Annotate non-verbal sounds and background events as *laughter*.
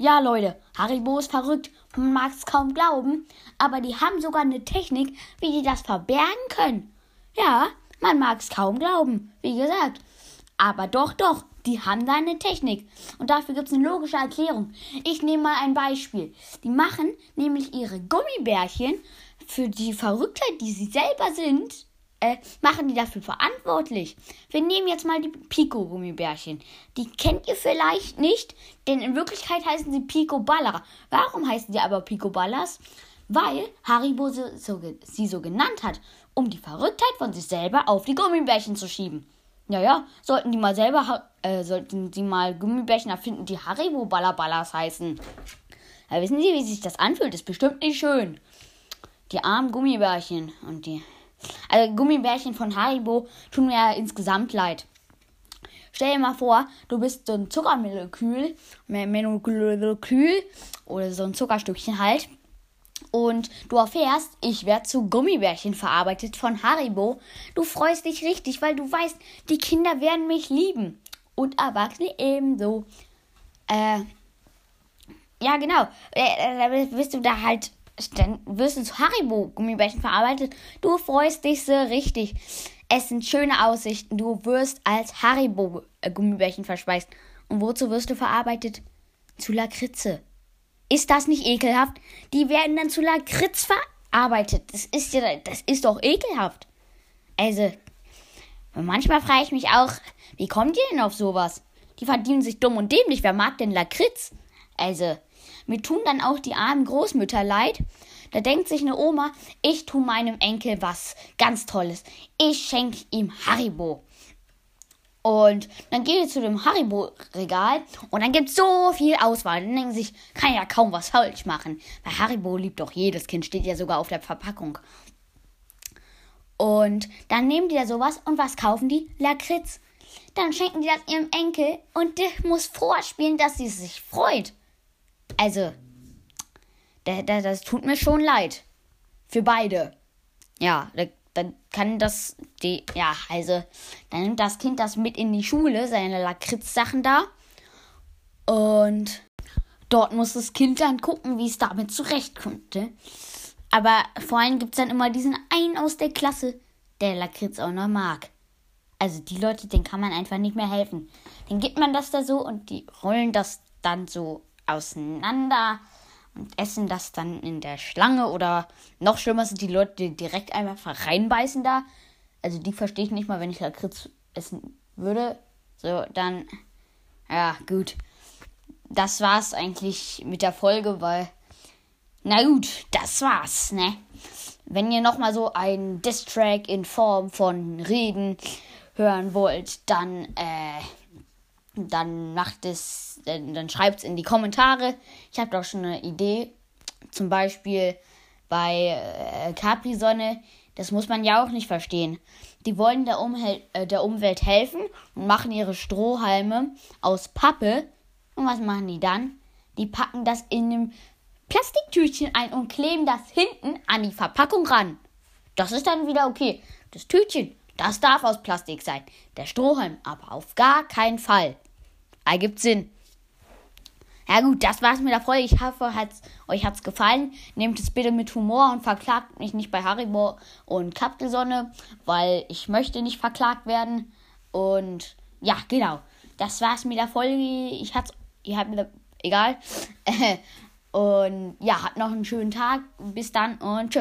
Ja, Leute, Haribo ist verrückt. Man mag es kaum glauben, aber die haben sogar eine Technik, wie die das verbergen können. Ja, man mag es kaum glauben, wie gesagt. Aber doch, doch, die haben da eine Technik. Und dafür gibt es eine logische Erklärung. Ich nehme mal ein Beispiel. Die machen nämlich ihre Gummibärchen für die Verrücktheit, die sie selber sind, äh, machen die dafür verantwortlich. Wir nehmen jetzt mal die Pico-Gummibärchen. Die kennt ihr vielleicht nicht, denn in Wirklichkeit heißen sie Pico Baller. Warum heißen sie aber Pico Ballers? Weil Haribo so, so, sie so genannt hat, um die Verrücktheit von sich selber auf die Gummibärchen zu schieben. Ja, ja, sollten die mal selber, äh, sollten sie mal Gummibärchen erfinden, die Haribo Ballerballas heißen. Ja, wissen Sie, wie sich das anfühlt? Ist bestimmt nicht schön. Die armen Gummibärchen und die also Gummibärchen von Haribo tun mir ja insgesamt leid. Stell dir mal vor, du bist so ein Zuckermolekül, Molekül oder so ein Zuckerstückchen halt. Und du erfährst, ich werde zu Gummibärchen verarbeitet von Haribo. Du freust dich richtig, weil du weißt, die Kinder werden mich lieben. Und Erwachsene ebenso. Äh, ja, genau. Äh, da bist du da halt dann wirst du zu Haribo-Gummibärchen verarbeitet. Du freust dich so richtig. Es sind schöne Aussichten. Du wirst als Haribo-Gummibärchen verspeist. Und wozu wirst du verarbeitet? Zu Lakritze. Ist das nicht ekelhaft? Die werden dann zu Lakritz verarbeitet. Das ist ja, das ist doch ekelhaft. Also, manchmal frage ich mich auch, wie kommt ihr denn auf sowas? Die verdienen sich dumm und dämlich. Wer mag denn Lakritz? Also, mir tun dann auch die armen Großmütter leid. Da denkt sich eine Oma, ich tu meinem Enkel was ganz Tolles. Ich schenke ihm Haribo. Und dann geht ihr zu dem Haribo-Regal und dann gibt es so viel Auswahl. Dann denken sie sich, kann ja kaum was falsch machen. Weil Haribo liebt doch jedes Kind, steht ja sogar auf der Verpackung. Und dann nehmen die da sowas und was kaufen die? Lakritz. Dann schenken die das ihrem Enkel und der muss vorspielen, dass sie sich freut. Also, da, da, das tut mir schon leid. Für beide. Ja, da, dann kann das, die, ja, also, dann nimmt das Kind das mit in die Schule, seine Lakritz-Sachen da. Und dort muss das Kind dann gucken, wie es damit zurechtkommt. Ne? Aber vor allem gibt es dann immer diesen einen aus der Klasse, der Lakritz auch noch mag. Also die Leute, denen kann man einfach nicht mehr helfen. Dann gibt man das da so und die rollen das dann so auseinander und essen das dann in der Schlange oder noch schlimmer sind die Leute, die direkt einfach reinbeißen da. Also die verstehe ich nicht mal, wenn ich Lakritz essen würde. So, dann, ja, gut. Das war's eigentlich mit der Folge, weil, na gut, das war's, ne? Wenn ihr nochmal so einen Distrack in Form von Reden hören wollt, dann, äh, dann macht es, dann, dann schreibt es in die Kommentare. Ich habe doch schon eine Idee. Zum Beispiel bei äh, Capri-Sonne. Das muss man ja auch nicht verstehen. Die wollen der, Umhel äh, der Umwelt helfen und machen ihre Strohhalme aus Pappe. Und was machen die dann? Die packen das in einem Plastiktütchen ein und kleben das hinten an die Verpackung ran. Das ist dann wieder okay. Das Tütchen, das darf aus Plastik sein. Der Strohhalm aber auf gar keinen Fall. Ergibt Sinn. Ja gut, das war's mit der Folge. Ich hoffe, hat's, euch hat's gefallen. Nehmt es bitte mit Humor und verklagt mich nicht bei Haribo und Kapselsonne, weil ich möchte nicht verklagt werden. Und ja, genau. Das war's mit der Folge. Ich hat's, ihr habt mir, egal. *laughs* und ja, habt noch einen schönen Tag. Bis dann und tschüss.